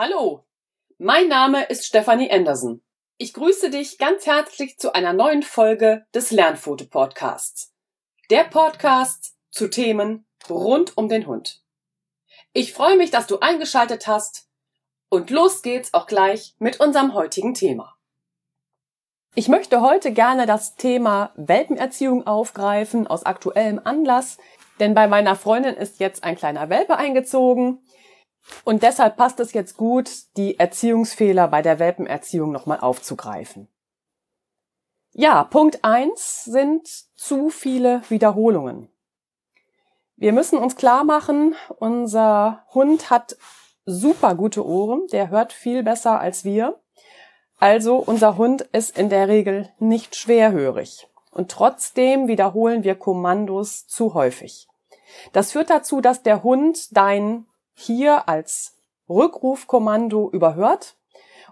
Hallo, mein Name ist Stefanie Anderson. Ich grüße dich ganz herzlich zu einer neuen Folge des Lernfoto Podcasts. Der Podcast zu Themen rund um den Hund. Ich freue mich, dass du eingeschaltet hast und los geht's auch gleich mit unserem heutigen Thema. Ich möchte heute gerne das Thema Welpenerziehung aufgreifen aus aktuellem Anlass, denn bei meiner Freundin ist jetzt ein kleiner Welpe eingezogen und deshalb passt es jetzt gut, die Erziehungsfehler bei der Welpenerziehung nochmal aufzugreifen. Ja, Punkt eins sind zu viele Wiederholungen. Wir müssen uns klar machen, unser Hund hat super gute Ohren, der hört viel besser als wir. Also unser Hund ist in der Regel nicht schwerhörig. Und trotzdem wiederholen wir Kommandos zu häufig. Das führt dazu, dass der Hund dein hier als Rückrufkommando überhört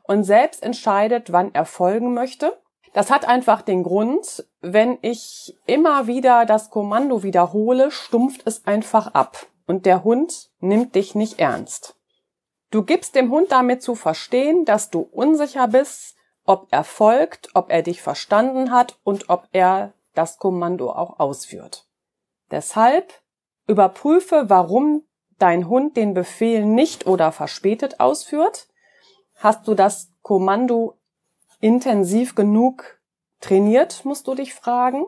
und selbst entscheidet, wann er folgen möchte. Das hat einfach den Grund, wenn ich immer wieder das Kommando wiederhole, stumpft es einfach ab und der Hund nimmt dich nicht ernst. Du gibst dem Hund damit zu verstehen, dass du unsicher bist, ob er folgt, ob er dich verstanden hat und ob er das Kommando auch ausführt. Deshalb überprüfe, warum dein Hund den Befehl nicht oder verspätet ausführt? Hast du das Kommando intensiv genug trainiert, musst du dich fragen.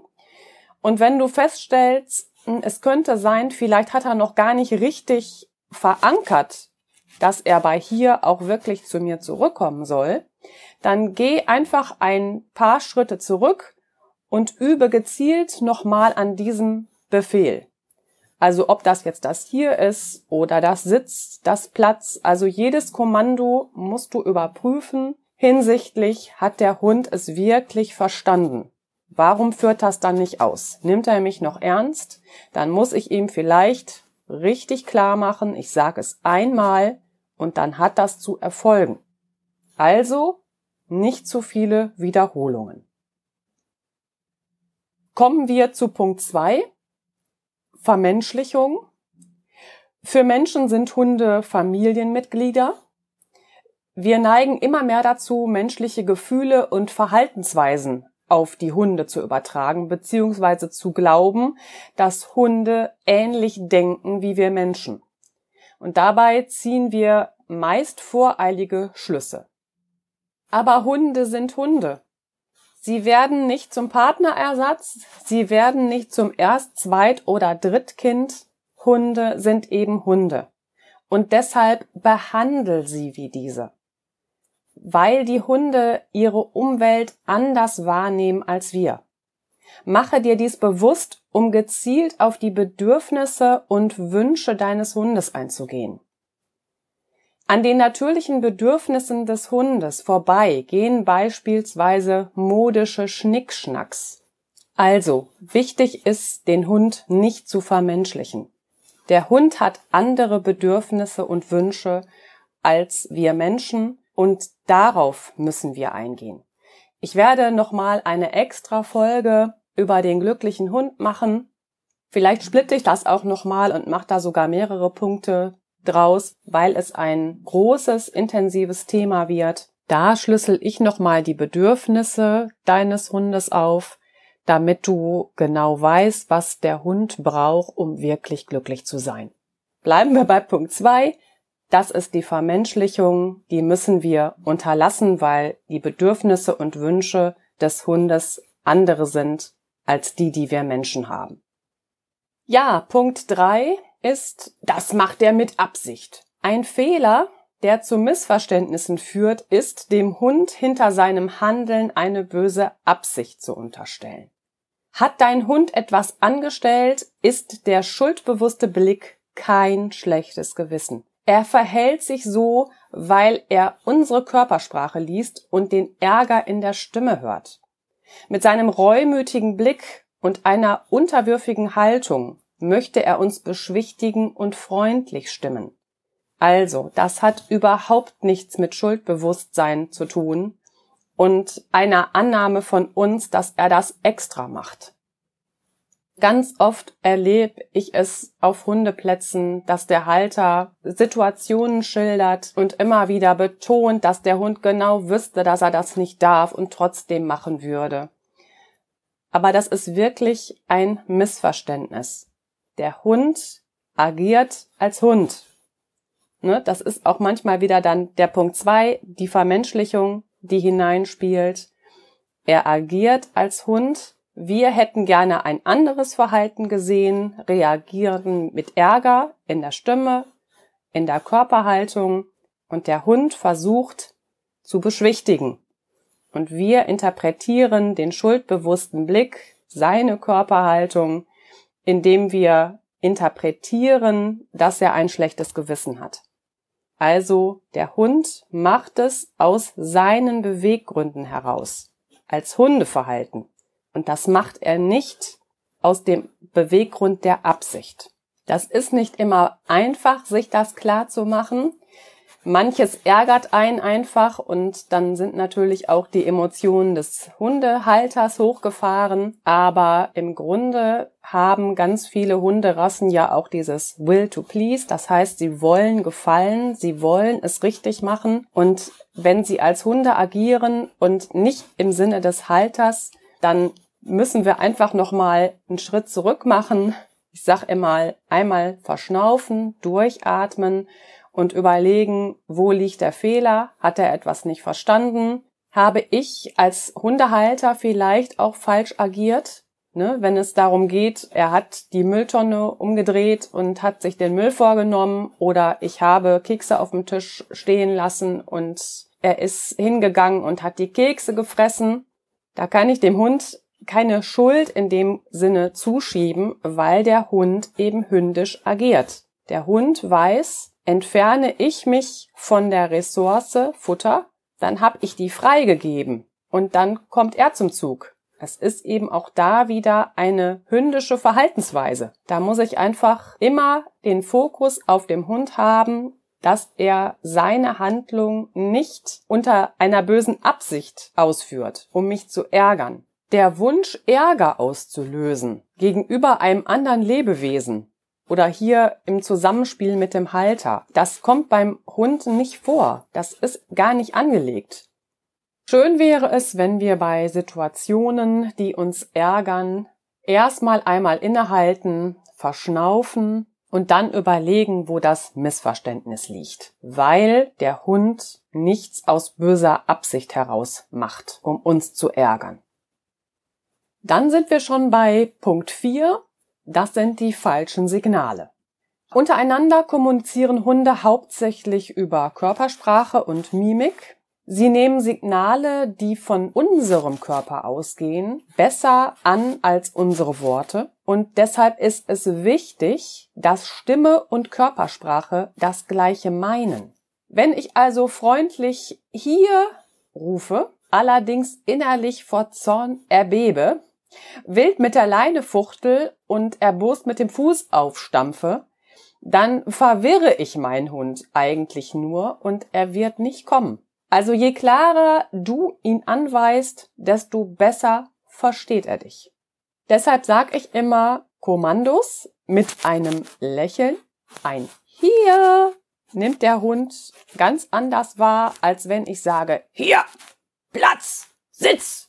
Und wenn du feststellst, hm, es könnte sein, vielleicht hat er noch gar nicht richtig verankert, dass er bei hier auch wirklich zu mir zurückkommen soll, dann geh einfach ein paar Schritte zurück und übe gezielt nochmal an diesem Befehl. Also ob das jetzt das hier ist oder das Sitz, das Platz, also jedes Kommando musst du überprüfen hinsichtlich, hat der Hund es wirklich verstanden? Warum führt das dann nicht aus? Nimmt er mich noch ernst? Dann muss ich ihm vielleicht richtig klar machen, ich sage es einmal und dann hat das zu erfolgen. Also nicht zu viele Wiederholungen. Kommen wir zu Punkt zwei. Vermenschlichung. Für Menschen sind Hunde Familienmitglieder. Wir neigen immer mehr dazu, menschliche Gefühle und Verhaltensweisen auf die Hunde zu übertragen, beziehungsweise zu glauben, dass Hunde ähnlich denken wie wir Menschen. Und dabei ziehen wir meist voreilige Schlüsse. Aber Hunde sind Hunde. Sie werden nicht zum Partnerersatz, sie werden nicht zum Erst-, Zweit- oder Drittkind. Hunde sind eben Hunde. Und deshalb behandel sie wie diese. Weil die Hunde ihre Umwelt anders wahrnehmen als wir. Mache dir dies bewusst, um gezielt auf die Bedürfnisse und Wünsche deines Hundes einzugehen. An den natürlichen Bedürfnissen des Hundes vorbei gehen beispielsweise modische Schnickschnacks. Also, wichtig ist, den Hund nicht zu vermenschlichen. Der Hund hat andere Bedürfnisse und Wünsche als wir Menschen und darauf müssen wir eingehen. Ich werde nochmal eine extra Folge über den glücklichen Hund machen. Vielleicht splitte ich das auch nochmal und mache da sogar mehrere Punkte draus, weil es ein großes, intensives Thema wird. Da schlüssel ich nochmal die Bedürfnisse deines Hundes auf, damit du genau weißt, was der Hund braucht, um wirklich glücklich zu sein. Bleiben wir bei Punkt zwei. Das ist die Vermenschlichung, die müssen wir unterlassen, weil die Bedürfnisse und Wünsche des Hundes andere sind als die, die wir Menschen haben. Ja, Punkt drei ist, das macht er mit Absicht. Ein Fehler, der zu Missverständnissen führt, ist, dem Hund hinter seinem Handeln eine böse Absicht zu unterstellen. Hat dein Hund etwas angestellt, ist der schuldbewusste Blick kein schlechtes Gewissen. Er verhält sich so, weil er unsere Körpersprache liest und den Ärger in der Stimme hört. Mit seinem reumütigen Blick und einer unterwürfigen Haltung möchte er uns beschwichtigen und freundlich stimmen. Also, das hat überhaupt nichts mit Schuldbewusstsein zu tun und einer Annahme von uns, dass er das extra macht. Ganz oft erlebe ich es auf Hundeplätzen, dass der Halter Situationen schildert und immer wieder betont, dass der Hund genau wüsste, dass er das nicht darf und trotzdem machen würde. Aber das ist wirklich ein Missverständnis. Der Hund agiert als Hund. Ne, das ist auch manchmal wieder dann der Punkt zwei, die Vermenschlichung, die hineinspielt. Er agiert als Hund. Wir hätten gerne ein anderes Verhalten gesehen, reagieren mit Ärger in der Stimme, in der Körperhaltung und der Hund versucht zu beschwichtigen. Und wir interpretieren den schuldbewussten Blick, seine Körperhaltung, indem wir interpretieren, dass er ein schlechtes Gewissen hat. Also der Hund macht es aus seinen Beweggründen heraus, als Hundeverhalten. Und das macht er nicht aus dem Beweggrund der Absicht. Das ist nicht immer einfach, sich das klar zu machen, Manches ärgert einen einfach und dann sind natürlich auch die Emotionen des Hundehalters hochgefahren. Aber im Grunde haben ganz viele Hunderassen ja auch dieses Will to Please. Das heißt, sie wollen gefallen, sie wollen es richtig machen. Und wenn sie als Hunde agieren und nicht im Sinne des Halters, dann müssen wir einfach nochmal einen Schritt zurück machen. Ich sag immer einmal verschnaufen, durchatmen und überlegen, wo liegt der Fehler? Hat er etwas nicht verstanden? Habe ich als Hundehalter vielleicht auch falsch agiert? Ne, wenn es darum geht, er hat die Mülltonne umgedreht und hat sich den Müll vorgenommen oder ich habe Kekse auf dem Tisch stehen lassen und er ist hingegangen und hat die Kekse gefressen. Da kann ich dem Hund keine Schuld in dem Sinne zuschieben, weil der Hund eben hündisch agiert. Der Hund weiß, Entferne ich mich von der Ressource Futter, dann habe ich die freigegeben und dann kommt er zum Zug. Es ist eben auch da wieder eine hündische Verhaltensweise. Da muss ich einfach immer den Fokus auf dem Hund haben, dass er seine Handlung nicht unter einer bösen Absicht ausführt, um mich zu ärgern. Der Wunsch, Ärger auszulösen gegenüber einem anderen Lebewesen, oder hier im Zusammenspiel mit dem Halter. Das kommt beim Hund nicht vor. Das ist gar nicht angelegt. Schön wäre es, wenn wir bei Situationen, die uns ärgern, erstmal einmal innehalten, verschnaufen und dann überlegen, wo das Missverständnis liegt. Weil der Hund nichts aus böser Absicht heraus macht, um uns zu ärgern. Dann sind wir schon bei Punkt 4 das sind die falschen Signale. Untereinander kommunizieren Hunde hauptsächlich über Körpersprache und Mimik. Sie nehmen Signale, die von unserem Körper ausgehen, besser an als unsere Worte. Und deshalb ist es wichtig, dass Stimme und Körpersprache das gleiche meinen. Wenn ich also freundlich hier rufe, allerdings innerlich vor Zorn erbebe, wild mit der Leine fuchtel und erbost mit dem Fuß aufstampfe, dann verwirre ich meinen Hund eigentlich nur und er wird nicht kommen. Also je klarer du ihn anweist, desto besser versteht er dich. Deshalb sag ich immer Kommandos mit einem Lächeln. Ein Hier nimmt der Hund ganz anders wahr, als wenn ich sage Hier, Platz, Sitz,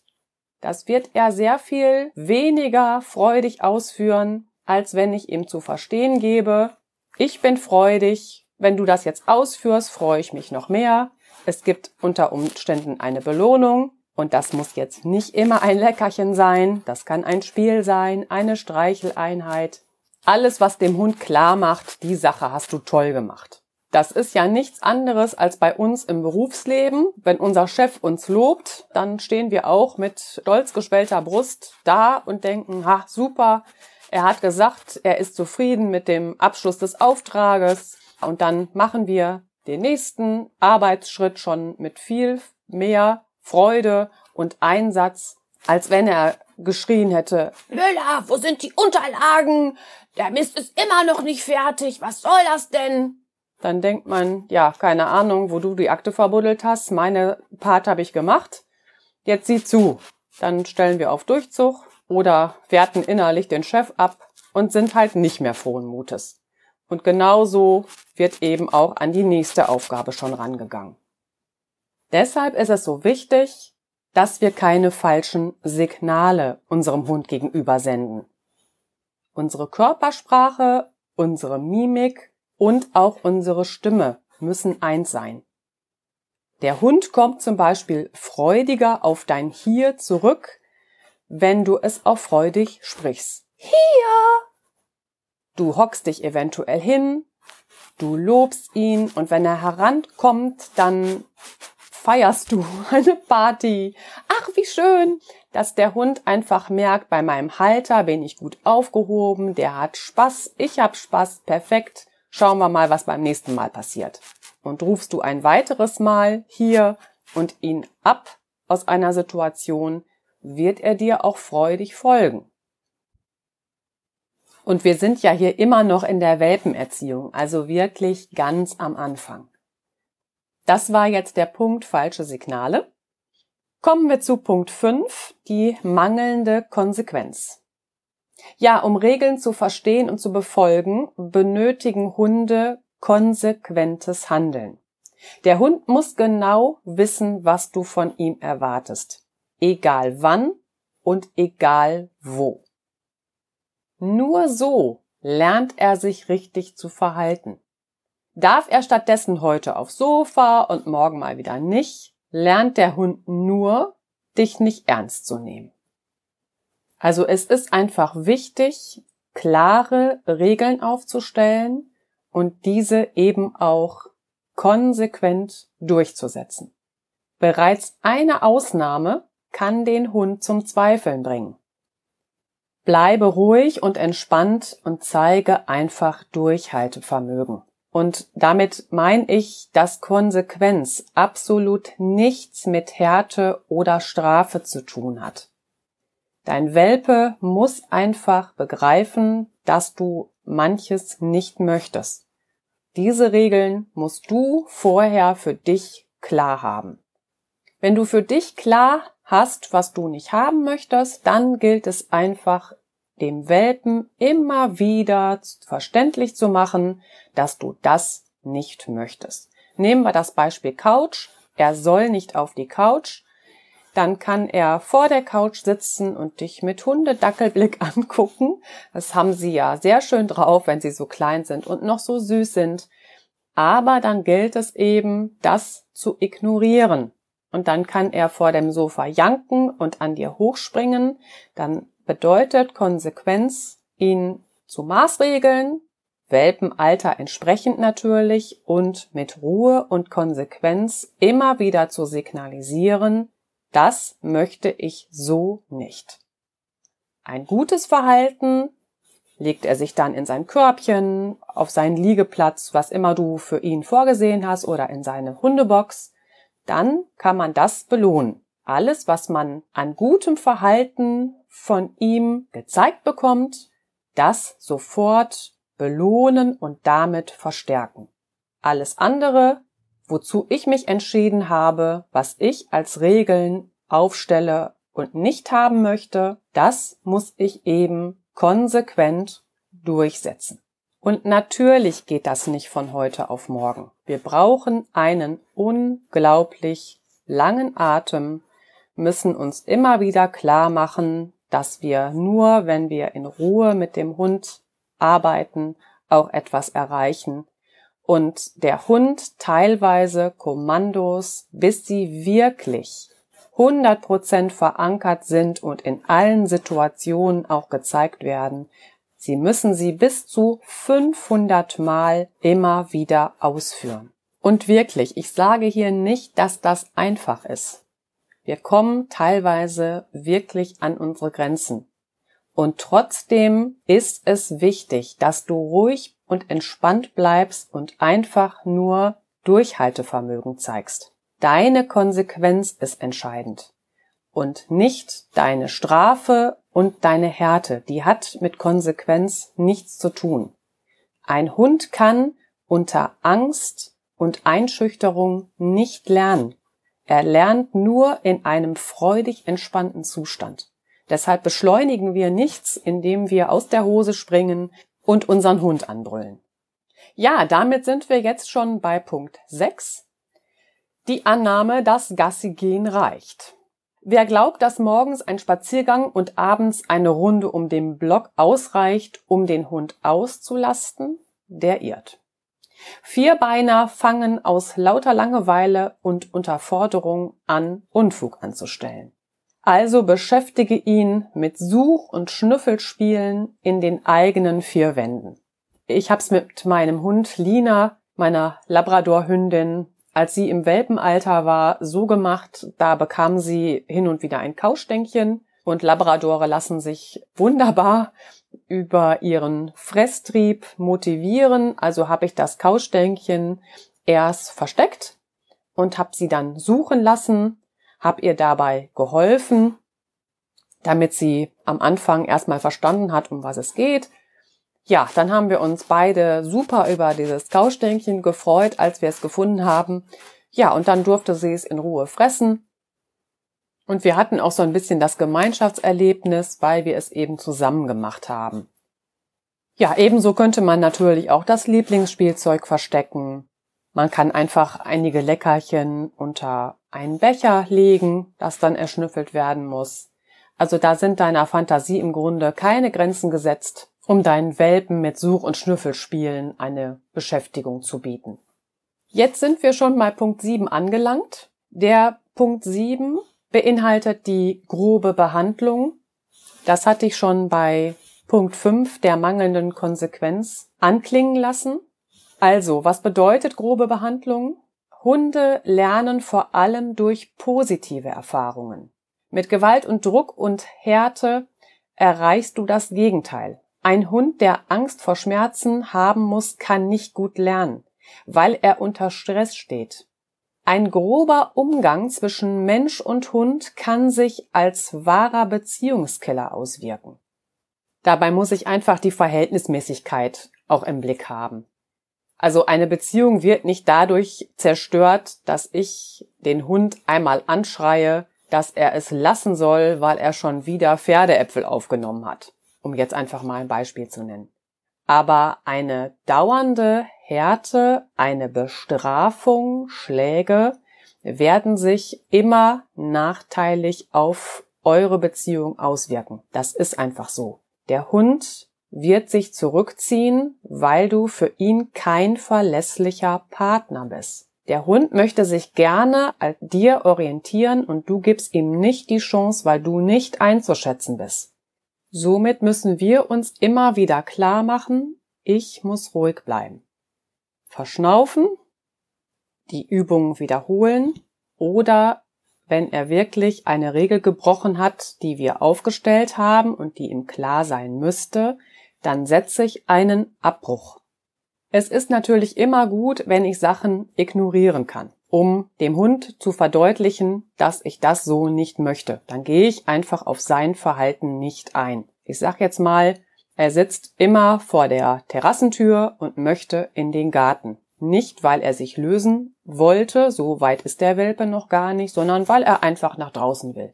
das wird er sehr viel weniger freudig ausführen, als wenn ich ihm zu verstehen gebe, ich bin freudig, wenn du das jetzt ausführst, freue ich mich noch mehr. Es gibt unter Umständen eine Belohnung und das muss jetzt nicht immer ein Leckerchen sein, das kann ein Spiel sein, eine Streicheleinheit. Alles, was dem Hund klar macht, die Sache hast du toll gemacht. Das ist ja nichts anderes als bei uns im Berufsleben. Wenn unser Chef uns lobt, dann stehen wir auch mit stolz geschwellter Brust da und denken, ha, super, er hat gesagt, er ist zufrieden mit dem Abschluss des Auftrages. Und dann machen wir den nächsten Arbeitsschritt schon mit viel mehr Freude und Einsatz, als wenn er geschrien hätte, Müller, wo sind die Unterlagen? Der Mist ist immer noch nicht fertig. Was soll das denn? Dann denkt man, ja, keine Ahnung, wo du die Akte verbuddelt hast. Meine Part habe ich gemacht. Jetzt sieh zu. Dann stellen wir auf Durchzug oder werten innerlich den Chef ab und sind halt nicht mehr frohen Mutes. Und genauso wird eben auch an die nächste Aufgabe schon rangegangen. Deshalb ist es so wichtig, dass wir keine falschen Signale unserem Hund gegenüber senden. Unsere Körpersprache, unsere Mimik und auch unsere Stimme müssen eins sein. Der Hund kommt zum Beispiel freudiger auf dein Hier zurück, wenn du es auch freudig sprichst. Hier! Du hockst dich eventuell hin, du lobst ihn und wenn er herankommt, dann feierst du eine Party. Ach, wie schön, dass der Hund einfach merkt, bei meinem Halter bin ich gut aufgehoben, der hat Spaß, ich hab Spaß, perfekt. Schauen wir mal, was beim nächsten Mal passiert. Und rufst du ein weiteres Mal hier und ihn ab aus einer Situation, wird er dir auch freudig folgen. Und wir sind ja hier immer noch in der Welpenerziehung, also wirklich ganz am Anfang. Das war jetzt der Punkt falsche Signale. Kommen wir zu Punkt 5, die mangelnde Konsequenz. Ja, um Regeln zu verstehen und zu befolgen, benötigen Hunde konsequentes Handeln. Der Hund muss genau wissen, was du von ihm erwartest. Egal wann und egal wo. Nur so lernt er sich richtig zu verhalten. Darf er stattdessen heute aufs Sofa und morgen mal wieder nicht, lernt der Hund nur, dich nicht ernst zu nehmen. Also es ist einfach wichtig, klare Regeln aufzustellen und diese eben auch konsequent durchzusetzen. Bereits eine Ausnahme kann den Hund zum Zweifeln bringen. Bleibe ruhig und entspannt und zeige einfach Durchhaltevermögen. Und damit meine ich, dass Konsequenz absolut nichts mit Härte oder Strafe zu tun hat. Dein Welpe muss einfach begreifen, dass du manches nicht möchtest. Diese Regeln musst du vorher für dich klar haben. Wenn du für dich klar hast, was du nicht haben möchtest, dann gilt es einfach dem Welpen immer wieder verständlich zu machen, dass du das nicht möchtest. Nehmen wir das Beispiel Couch. Er soll nicht auf die Couch. Dann kann er vor der Couch sitzen und dich mit Hundedackelblick angucken. Das haben sie ja sehr schön drauf, wenn sie so klein sind und noch so süß sind. Aber dann gilt es eben, das zu ignorieren. Und dann kann er vor dem Sofa janken und an dir hochspringen. Dann bedeutet Konsequenz, ihn zu maßregeln, Welpenalter entsprechend natürlich und mit Ruhe und Konsequenz immer wieder zu signalisieren, das möchte ich so nicht. Ein gutes Verhalten legt er sich dann in sein Körbchen, auf seinen Liegeplatz, was immer du für ihn vorgesehen hast oder in seine Hundebox, dann kann man das belohnen. Alles, was man an gutem Verhalten von ihm gezeigt bekommt, das sofort belohnen und damit verstärken. Alles andere, wozu ich mich entschieden habe, was ich als Regeln aufstelle und nicht haben möchte, das muss ich eben konsequent durchsetzen. Und natürlich geht das nicht von heute auf morgen. Wir brauchen einen unglaublich langen Atem, müssen uns immer wieder klar machen, dass wir nur, wenn wir in Ruhe mit dem Hund arbeiten, auch etwas erreichen und der Hund teilweise Kommandos, bis sie wirklich 100% verankert sind und in allen Situationen auch gezeigt werden. Sie müssen sie bis zu 500 Mal immer wieder ausführen. Und wirklich, ich sage hier nicht, dass das einfach ist. Wir kommen teilweise wirklich an unsere Grenzen. Und trotzdem ist es wichtig, dass du ruhig und entspannt bleibst und einfach nur Durchhaltevermögen zeigst. Deine Konsequenz ist entscheidend und nicht deine Strafe und deine Härte. Die hat mit Konsequenz nichts zu tun. Ein Hund kann unter Angst und Einschüchterung nicht lernen. Er lernt nur in einem freudig entspannten Zustand. Deshalb beschleunigen wir nichts, indem wir aus der Hose springen und unseren Hund anbrüllen. Ja, damit sind wir jetzt schon bei Punkt 6. Die Annahme, dass Gassi gehen reicht. Wer glaubt, dass morgens ein Spaziergang und abends eine Runde um den Block ausreicht, um den Hund auszulasten, der irrt. Vierbeiner fangen aus lauter Langeweile und Unterforderung an, Unfug anzustellen. Also beschäftige ihn mit Such- und Schnüffelspielen in den eigenen vier Wänden. Ich hab's mit meinem Hund Lina, meiner Labradorhündin, als sie im Welpenalter war, so gemacht, da bekam sie hin und wieder ein Kaustänkchen und Labradore lassen sich wunderbar über ihren Fresstrieb motivieren. Also habe ich das Kaustänkchen erst versteckt und habe sie dann suchen lassen, habe ihr dabei geholfen, damit sie am Anfang erstmal verstanden hat, um was es geht. Ja, dann haben wir uns beide super über dieses Kaustänkchen gefreut, als wir es gefunden haben. Ja, und dann durfte sie es in Ruhe fressen. Und wir hatten auch so ein bisschen das Gemeinschaftserlebnis, weil wir es eben zusammen gemacht haben. Ja, ebenso könnte man natürlich auch das Lieblingsspielzeug verstecken. Man kann einfach einige Leckerchen unter einen Becher legen, das dann erschnüffelt werden muss. Also da sind deiner Fantasie im Grunde keine Grenzen gesetzt um deinen Welpen mit Such- und Schnüffelspielen eine Beschäftigung zu bieten. Jetzt sind wir schon bei Punkt 7 angelangt. Der Punkt 7 beinhaltet die grobe Behandlung. Das hatte ich schon bei Punkt 5 der mangelnden Konsequenz anklingen lassen. Also, was bedeutet grobe Behandlung? Hunde lernen vor allem durch positive Erfahrungen. Mit Gewalt und Druck und Härte erreichst du das Gegenteil. Ein Hund, der Angst vor Schmerzen haben muss, kann nicht gut lernen, weil er unter Stress steht. Ein grober Umgang zwischen Mensch und Hund kann sich als wahrer Beziehungskiller auswirken. Dabei muss ich einfach die Verhältnismäßigkeit auch im Blick haben. Also eine Beziehung wird nicht dadurch zerstört, dass ich den Hund einmal anschreie, dass er es lassen soll, weil er schon wieder Pferdeäpfel aufgenommen hat um jetzt einfach mal ein Beispiel zu nennen. Aber eine dauernde Härte, eine Bestrafung, Schläge werden sich immer nachteilig auf eure Beziehung auswirken. Das ist einfach so. Der Hund wird sich zurückziehen, weil du für ihn kein verlässlicher Partner bist. Der Hund möchte sich gerne an dir orientieren und du gibst ihm nicht die Chance, weil du nicht einzuschätzen bist. Somit müssen wir uns immer wieder klar machen, ich muss ruhig bleiben. Verschnaufen, die Übungen wiederholen oder wenn er wirklich eine Regel gebrochen hat, die wir aufgestellt haben und die ihm klar sein müsste, dann setze ich einen Abbruch. Es ist natürlich immer gut, wenn ich Sachen ignorieren kann um dem Hund zu verdeutlichen, dass ich das so nicht möchte. Dann gehe ich einfach auf sein Verhalten nicht ein. Ich sag jetzt mal, er sitzt immer vor der Terrassentür und möchte in den Garten. Nicht, weil er sich lösen wollte, so weit ist der Welpe noch gar nicht, sondern weil er einfach nach draußen will.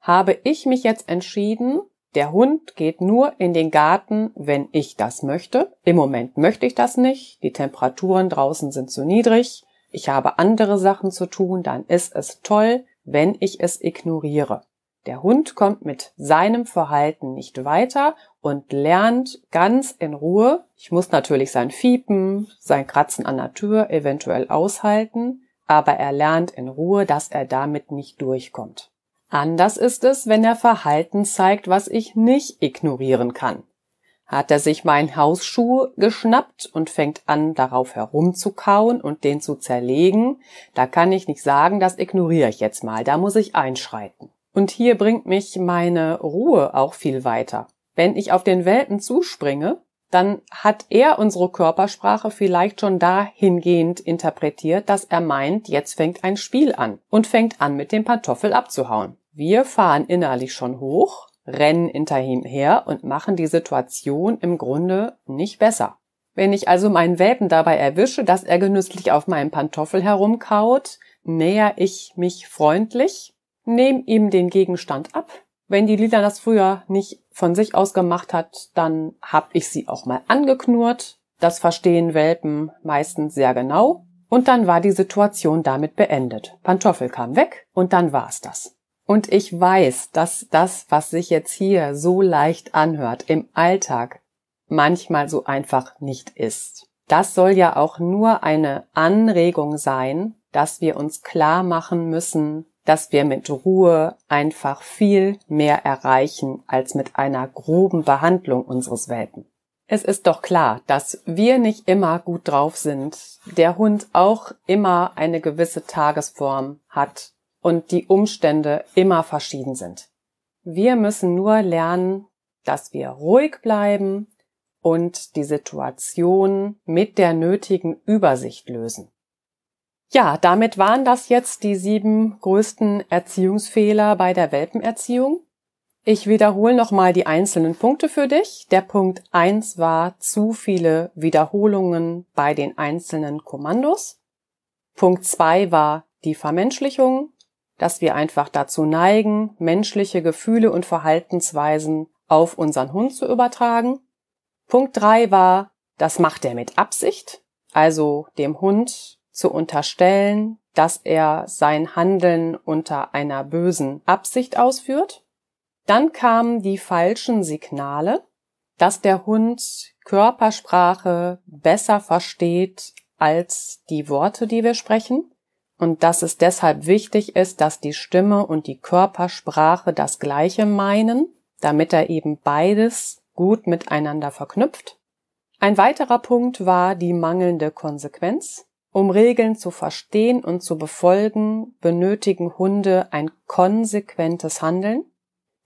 Habe ich mich jetzt entschieden, der Hund geht nur in den Garten, wenn ich das möchte. Im Moment möchte ich das nicht. Die Temperaturen draußen sind zu niedrig ich habe andere Sachen zu tun, dann ist es toll, wenn ich es ignoriere. Der Hund kommt mit seinem Verhalten nicht weiter und lernt ganz in Ruhe. Ich muss natürlich sein Fiepen, sein Kratzen an der Tür eventuell aushalten, aber er lernt in Ruhe, dass er damit nicht durchkommt. Anders ist es, wenn er Verhalten zeigt, was ich nicht ignorieren kann hat er sich meinen Hausschuh geschnappt und fängt an, darauf herumzukauen und den zu zerlegen. Da kann ich nicht sagen, das ignoriere ich jetzt mal, da muss ich einschreiten. Und hier bringt mich meine Ruhe auch viel weiter. Wenn ich auf den Welpen zuspringe, dann hat er unsere Körpersprache vielleicht schon dahingehend interpretiert, dass er meint, jetzt fängt ein Spiel an und fängt an, mit dem Pantoffel abzuhauen. Wir fahren innerlich schon hoch, rennen hinter ihm her und machen die Situation im Grunde nicht besser. Wenn ich also meinen Welpen dabei erwische, dass er genüsslich auf meinem Pantoffel herumkaut, näher ich mich freundlich, nehme ihm den Gegenstand ab, Wenn die Lila das früher nicht von sich aus gemacht hat, dann habe ich sie auch mal angeknurrt. Das verstehen Welpen meistens sehr genau. Und dann war die Situation damit beendet. Pantoffel kam weg und dann war's das. Und ich weiß, dass das, was sich jetzt hier so leicht anhört, im Alltag manchmal so einfach nicht ist. Das soll ja auch nur eine Anregung sein, dass wir uns klar machen müssen, dass wir mit Ruhe einfach viel mehr erreichen als mit einer groben Behandlung unseres Welpen. Es ist doch klar, dass wir nicht immer gut drauf sind, der Hund auch immer eine gewisse Tagesform hat und die Umstände immer verschieden sind. Wir müssen nur lernen, dass wir ruhig bleiben und die Situation mit der nötigen Übersicht lösen. Ja, damit waren das jetzt die sieben größten Erziehungsfehler bei der Welpenerziehung. Ich wiederhole nochmal die einzelnen Punkte für dich. Der Punkt eins war zu viele Wiederholungen bei den einzelnen Kommandos. Punkt zwei war die Vermenschlichung, dass wir einfach dazu neigen, menschliche Gefühle und Verhaltensweisen auf unseren Hund zu übertragen. Punkt drei war, das macht er mit Absicht, also dem Hund zu unterstellen, dass er sein Handeln unter einer bösen Absicht ausführt. Dann kamen die falschen Signale, dass der Hund Körpersprache besser versteht als die Worte, die wir sprechen und dass es deshalb wichtig ist, dass die Stimme und die Körpersprache das gleiche meinen, damit er eben beides gut miteinander verknüpft. Ein weiterer Punkt war die mangelnde Konsequenz. Um Regeln zu verstehen und zu befolgen, benötigen Hunde ein konsequentes Handeln.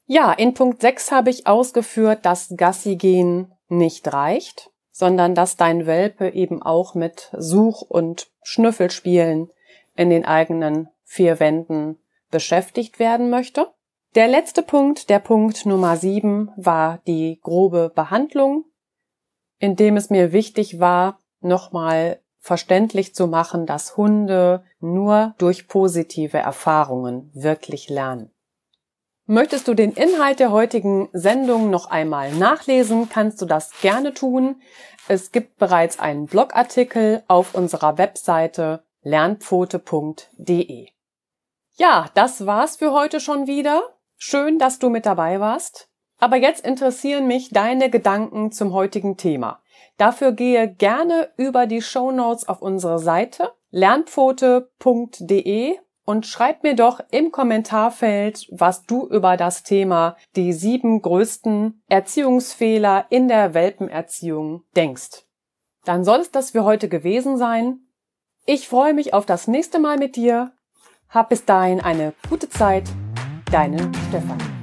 Ja, in Punkt 6 habe ich ausgeführt, dass Gassi gehen nicht reicht, sondern dass dein Welpe eben auch mit Such- und Schnüffelspielen in den eigenen vier Wänden beschäftigt werden möchte. Der letzte Punkt, der Punkt Nummer 7, war die grobe Behandlung, in dem es mir wichtig war, nochmal verständlich zu machen, dass Hunde nur durch positive Erfahrungen wirklich lernen. Möchtest du den Inhalt der heutigen Sendung noch einmal nachlesen, kannst du das gerne tun. Es gibt bereits einen Blogartikel auf unserer Webseite lernpfote.de. Ja, das war's für heute schon wieder. Schön, dass du mit dabei warst. Aber jetzt interessieren mich deine Gedanken zum heutigen Thema. Dafür gehe gerne über die Show Notes auf unsere Seite lernpfote.de und schreib mir doch im Kommentarfeld, was du über das Thema die sieben größten Erziehungsfehler in der Welpenerziehung denkst. Dann soll es das für heute gewesen sein. Ich freue mich auf das nächste Mal mit dir. Hab bis dahin eine gute Zeit. Deine Stefanie.